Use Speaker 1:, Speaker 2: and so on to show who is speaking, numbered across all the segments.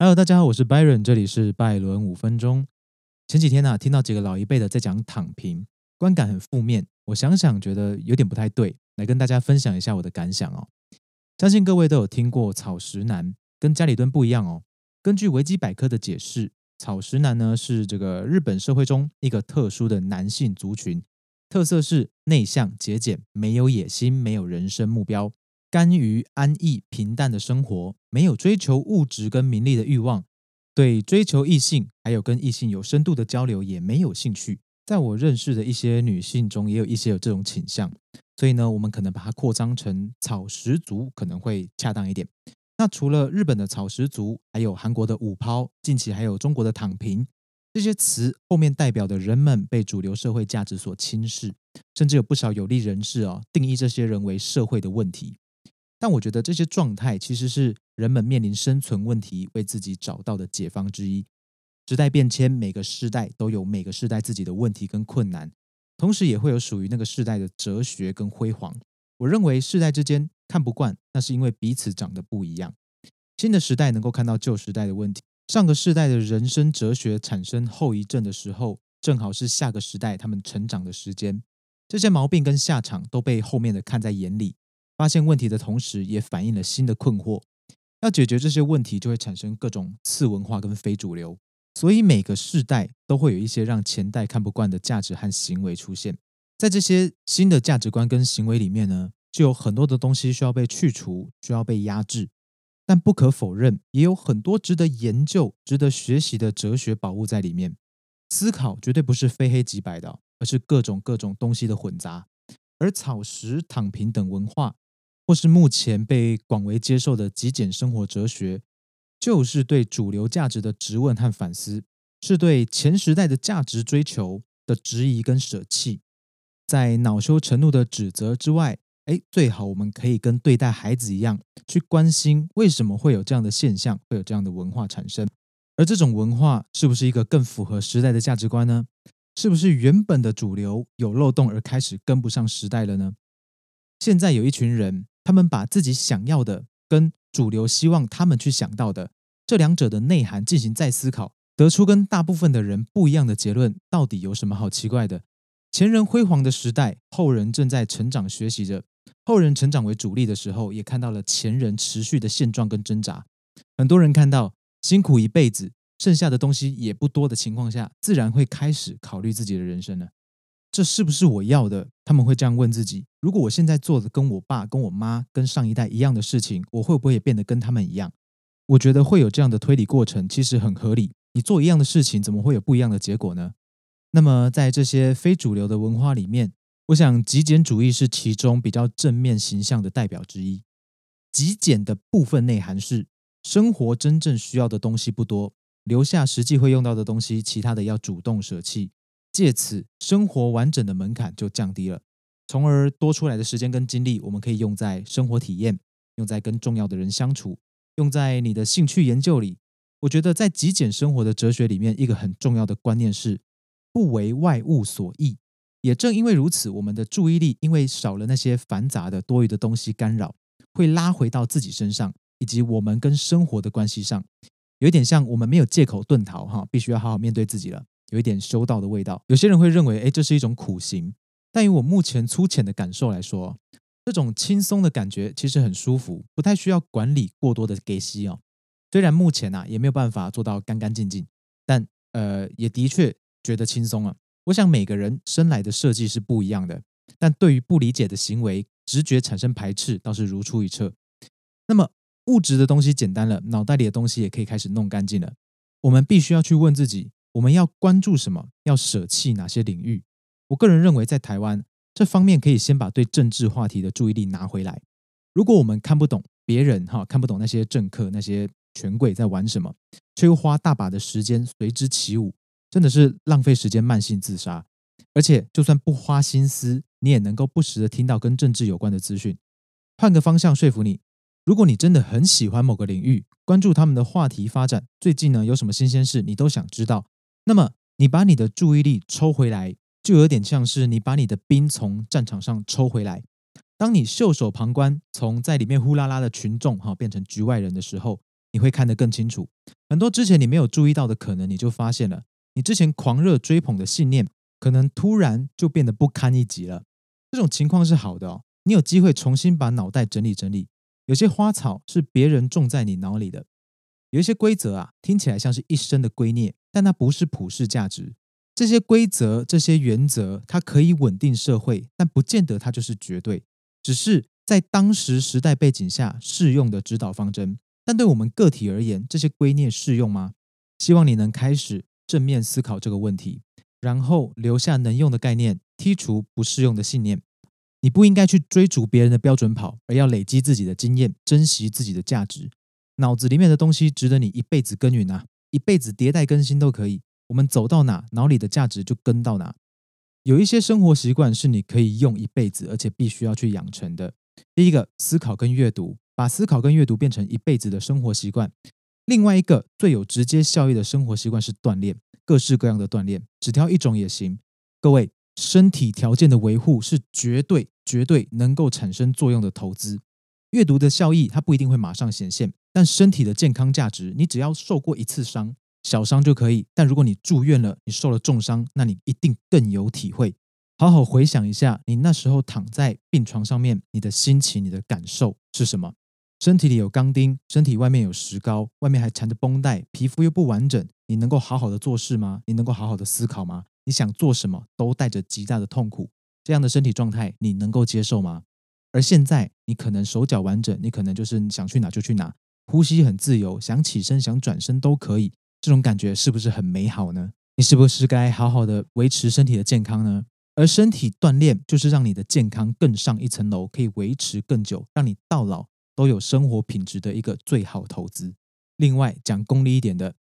Speaker 1: Hello，大家好，我是 Byron，这里是拜伦五分钟。前几天呢、听到几个老一辈的在讲躺平，观感很负面。我想想，觉得有点不太对，来跟大家分享一下我的感想哦。相信各位都有听过草食男，跟家里蹲不一样哦。根据维基百科的解释，草食男呢是这个日本社会中一个特殊的男性族群，特色是内向、节俭，没有野心，没有人生目标。甘于安逸平淡的生活，没有追求物质跟名利的欲望，对追求异性还有跟异性有深度的交流也没有兴趣。在我认识的一些女性中，也有一些有这种倾向，所以呢，我们可能把它扩张成草食族可能会恰当一点。那除了日本的草食族，还有韩国的五抛，近期还有中国的躺平，这些词后面代表的人们被主流社会价值所轻视，甚至有不少有利人士哦定义这些人为社会的问题。但我觉得这些状态其实是人们面临生存问题为自己找到的解方之一。时代变迁，每个世代都有每个世代自己的问题跟困难，同时也会有属于那个世代的哲学跟辉煌。我认为世代之间看不惯，那是因为彼此长得不一样。新的时代能够看到旧时代的问题，上个世代的人生哲学产生后遗症的时候，正好是下个时代他们成长的时间。这些毛病跟下场都被后面的看在眼里。发现问题的同时，也反映了新的困惑。要解决这些问题，就会产生各种次文化跟非主流。所以每个世代都会有一些让前代看不惯的价值和行为出现。在这些新的价值观跟行为里面呢，就有很多的东西需要被去除，需要被压制。但不可否认，也有很多值得研究、值得学习的哲学宝物在里面。思考绝对不是非黑即白的，而是各种各种东西的混杂。而草食、躺平等文化。或是目前被广为接受的极简生活哲学，就是对主流价值的质问和反思，是对前时代的价值追求的质疑跟舍弃。在恼羞成怒的指责之外，哎，最好我们可以跟对待孩子一样，去关心为什么会有这样的现象，会有这样的文化产生。而这种文化是不是一个更符合时代的价值观呢？是不是原本的主流有漏洞而开始跟不上时代了呢？现在有一群人。他们把自己想要的跟主流希望他们去想到的这两者的内涵进行再思考，得出跟大部分的人不一样的结论，到底有什么好奇怪的？前人辉煌的时代，后人正在成长学习着；后人成长为主力的时候，也看到了前人持续的现状跟挣扎。很多人看到辛苦一辈子，剩下的东西也不多的情况下，自然会开始考虑自己的人生了。这是不是我要的？他们会这样问自己：如果我现在做的跟我爸、跟我妈、跟上一代一样的事情，我会不会也变得跟他们一样？我觉得会有这样的推理过程，其实很合理。你做一样的事情，怎么会有不一样的结果呢？那么，在这些非主流的文化里面，我想极简主义是其中比较正面形象的代表之一。极简的部分内涵是：生活真正需要的东西不多，留下实际会用到的东西，其他的要主动舍弃。借此，生活完整的门槛就降低了，从而多出来的时间跟精力，我们可以用在生活体验，用在跟重要的人相处，用在你的兴趣研究里。我觉得，在极简生活的哲学里面，一个很重要的观念是不为外物所役。也正因为如此，我们的注意力因为少了那些繁杂的多余的东西干扰，会拉回到自己身上，以及我们跟生活的关系上，有点像我们没有借口遁逃，哈，必须要好好面对自己了。有一点修道的味道，有些人会认为，哎，这是一种苦行。但以我目前粗浅的感受来说，这种轻松的感觉其实很舒服，不太需要管理过多的给息哦。虽然目前啊也没有办法做到干干净净，但呃也的确觉得轻松啊。我想每个人生来的设计是不一样的，但对于不理解的行为，直觉产生排斥倒是如出一辙。那么物质的东西简单了，脑袋里的东西也可以开始弄干净了。我们必须要去问自己。我们要关注什么？要舍弃哪些领域？我个人认为，在台湾这方面，可以先把对政治话题的注意力拿回来。如果我们看不懂别人哈，看不懂那些政客、那些权贵在玩什么，却又花大把的时间随之起舞，真的是浪费时间、慢性自杀。而且，就算不花心思，你也能够不时的听到跟政治有关的资讯。换个方向说服你，如果你真的很喜欢某个领域，关注他们的话题发展，最近呢有什么新鲜事，你都想知道。那么，你把你的注意力抽回来，就有点像是你把你的兵从战场上抽回来。当你袖手旁观，从在里面呼啦啦的群众哈变成局外人的时候，你会看得更清楚。很多之前你没有注意到的可能，你就发现了，你之前狂热追捧的信念，可能突然就变得不堪一击了。这种情况是好的哦，你有机会重新把脑袋整理整理。有些花草是别人种在你脑里的，有一些规则啊，听起来像是一生的圭臬，但它不是普世价值。这些规则、这些原则，它可以稳定社会，但不见得它就是绝对，只是在当时时代背景下适用的指导方针。但对我们个体而言，这些规念适用吗？希望你能开始正面思考这个问题，然后留下能用的概念，剔除不适用的信念。你不应该去追逐别人的标准跑，而要累积自己的经验，珍惜自己的价值。脑子里面的东西值得你一辈子耕耘啊，一辈子迭代更新都可以。我们走到哪，脑里的价值就跟到哪。有一些生活习惯是你可以用一辈子，而且必须要去养成的。第一个，思考跟阅读。把思考跟阅读变成一辈子的生活习惯。另外一个最有直接效益的生活习惯是锻炼，各式各样的锻炼，只挑一种也行。各位，身体条件的维护是绝对绝对能够产生作用的投资。阅读的效益它不一定会马上显现，但身体的健康价值，你只要受过一次伤，小伤就可以。但如果你住院了，你受了重伤，那你一定更有体会。好好回想一下，你那时候躺在病床上面，你的心情、你的感受是什么？身体里有钢钉，身体外面有石膏，外面还缠着绷带，皮肤又不完整，你能够好好的做事吗？你能够好好的思考吗？你想做什么都带着极大的痛苦，这样的身体状态你能够接受吗？而现在你可能手脚完整，你可能就是想去哪就去哪，呼吸很自由，想起身想转身都可以，这种感觉是不是很美好呢？你是不是该好好的维持身体的健康呢？而身体锻炼就是让你的健康更上一层楼，可以维持更久，让你到老。都有生活品质的一个最好投资。另外，讲功利一点的，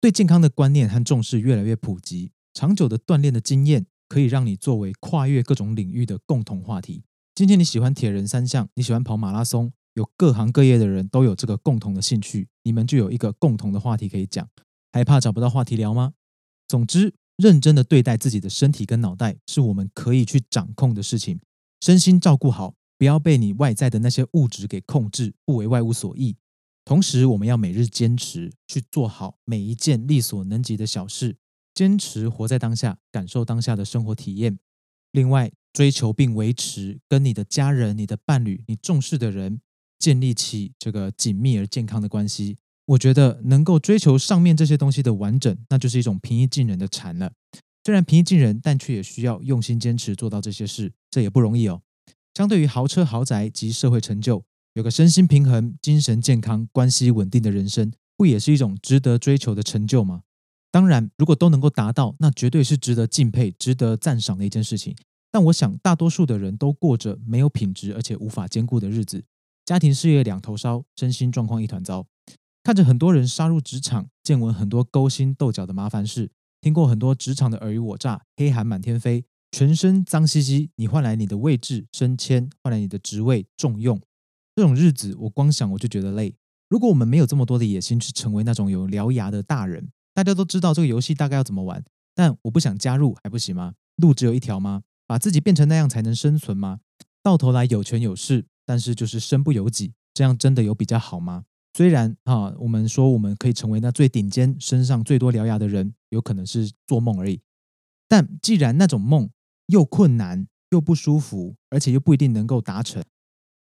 Speaker 1: 对健康的观念和重视越来越普及，长久的锻炼的经验可以让你作为跨越各种领域的共同话题。今天你喜欢铁人三项，你喜欢跑马拉松，有各行各业的人都有这个共同的兴趣，你们就有一个共同的话题可以讲。还怕找不到话题聊吗？总之，认真的对待自己的身体跟脑袋，是我们可以去掌控的事情。身心照顾好。不要被你外在的那些物质给控制，不为外物所役。同时，我们要每日坚持去做好每一件力所能及的小事，坚持活在当下，感受当下的生活体验。另外，追求并维持跟你的家人、你的伴侣、你重视的人建立起这个紧密而健康的关系。我觉得能够追求上面这些东西的完整，那就是一种平易近人的禅了。虽然平易近人，但却也需要用心坚持做到这些事，这也不容易哦。相对于豪车豪宅及社会成就，有个身心平衡、精神健康、关系稳定的人生，不也是一种值得追求的成就吗？当然，如果都能够达到，那绝对是值得敬佩、值得赞赏的一件事情。但我想，大多数的人都过着没有品质而且无法兼顾的日子，家庭事业两头烧，身心状况一团糟。看着很多人杀入职场，见闻很多勾心斗角的麻烦事，听过很多职场的尔虞我诈、黑函满天飞。全身脏兮兮，你换来你的位置升迁，换来你的职位重用，这种日子我光想我就觉得累。如果我们没有这么多的野心去成为那种有獠牙的大人，大家都知道这个游戏大概要怎么玩，但我不想加入还不行吗？路只有一条吗？把自己变成那样才能生存吗？到头来有权有势，但是就是身不由己，这样真的有比较好吗？虽然啊，我们说我们可以成为那最顶尖、身上最多獠牙的人，有可能是做梦而已。但既然那种梦，又困难又不舒服，而且又不一定能够达成。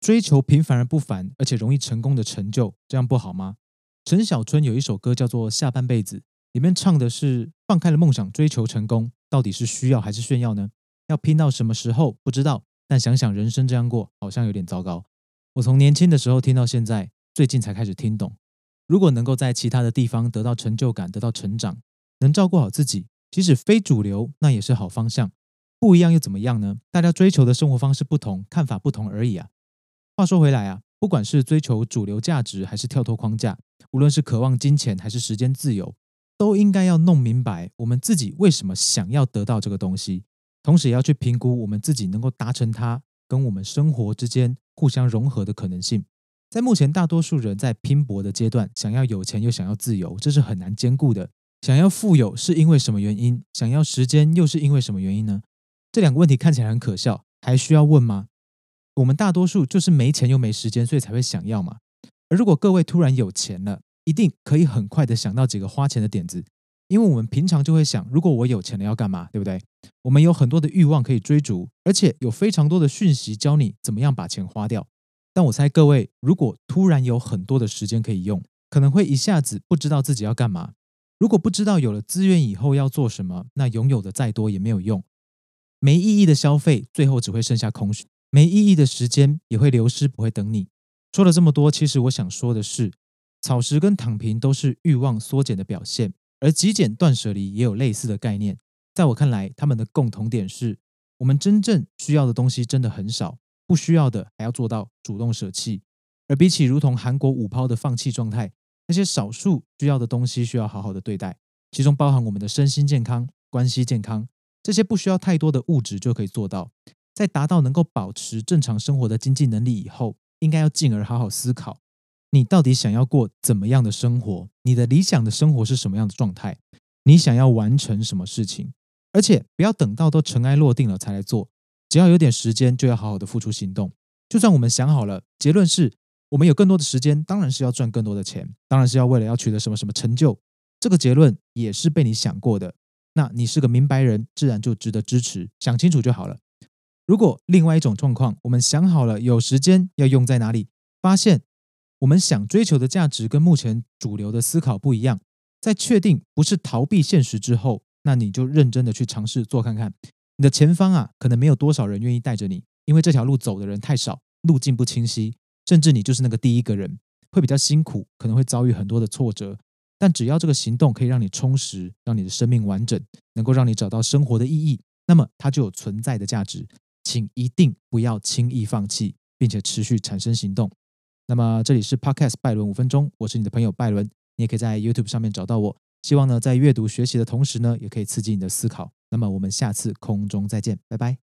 Speaker 1: 追求平凡而不凡，而且容易成功的成就，这样不好吗？陈小春有一首歌叫做《下半辈子》，里面唱的是放开了梦想，追求成功，到底是需要还是炫耀呢？要拼到什么时候不知道，但想想人生这样过，好像有点糟糕。我从年轻的时候听到现在，最近才开始听懂。如果能够在其他的地方得到成就感，得到成长，能照顾好自己，即使非主流，那也是好方向。不一样又怎么样呢？大家追求的生活方式不同，看法不同而已啊。话说回来啊，不管是追求主流价值，还是跳脱框架，无论是渴望金钱还是时间自由，都应该要弄明白我们自己为什么想要得到这个东西，同时也要去评估我们自己能够达成它跟我们生活之间互相融合的可能性。在目前大多数人在拼搏的阶段，想要有钱又想要自由，这是很难兼顾的。想要富有是因为什么原因？想要时间又是因为什么原因呢？这两个问题看起来很可笑，还需要问吗？我们大多数就是没钱又没时间，所以才会想要嘛。而如果各位突然有钱了，一定可以很快的想到几个花钱的点子，因为我们平常就会想，如果我有钱了要干嘛，对不对？我们有很多的欲望可以追逐，而且有非常多的讯息教你怎么样把钱花掉。但我猜各位，如果突然有很多的时间可以用，可能会一下子不知道自己要干嘛。如果不知道有了资源以后要做什么，那拥有的再多也没有用。没意义的消费，最后只会剩下空虚；没意义的时间也会流失，不会等你。说了这么多，其实我想说的是，草食跟躺平都是欲望缩减的表现，而极简断舍离也有类似的概念。在我看来，他们的共同点是我们真正需要的东西真的很少，不需要的还要做到主动舍弃。而比起如同韩国五抛的放弃状态。那些少数需要的东西需要好好的对待，其中包含我们的身心健康、关系健康，这些不需要太多的物质就可以做到。在达到能够保持正常生活的经济能力以后，应该要进而好好思考，你到底想要过怎么样的生活？你的理想的生活是什么样的状态？你想要完成什么事情？而且不要等到都尘埃落定了才来做，只要有点时间，就要好好的付出行动。就算我们想好了，结论是。我们有更多的时间，当然是要赚更多的钱，当然是要为了要取得什么什么成就。这个结论也是被你想过的。那你是个明白人，自然就值得支持。想清楚就好了。如果另外一种状况，我们想好了有时间要用在哪里，发现我们想追求的价值跟目前主流的思考不一样，在确定不是逃避现实之后，那你就认真的去尝试做看看。你的前方啊，可能没有多少人愿意带着你，因为这条路走的人太少，路径不清晰。甚至你就是那个第一个人，会比较辛苦，可能会遭遇很多的挫折。但只要这个行动可以让你充实，让你的生命完整，能够让你找到生活的意义，那么它就有存在的价值。请一定不要轻易放弃，并且持续产生行动。那么这里是 Podcast 拜伦五分钟，我是你的朋友拜伦，你也可以在 YouTube 上面找到我。希望呢，在阅读学习的同时呢，也可以刺激你的思考。那么我们下次空中再见，拜拜。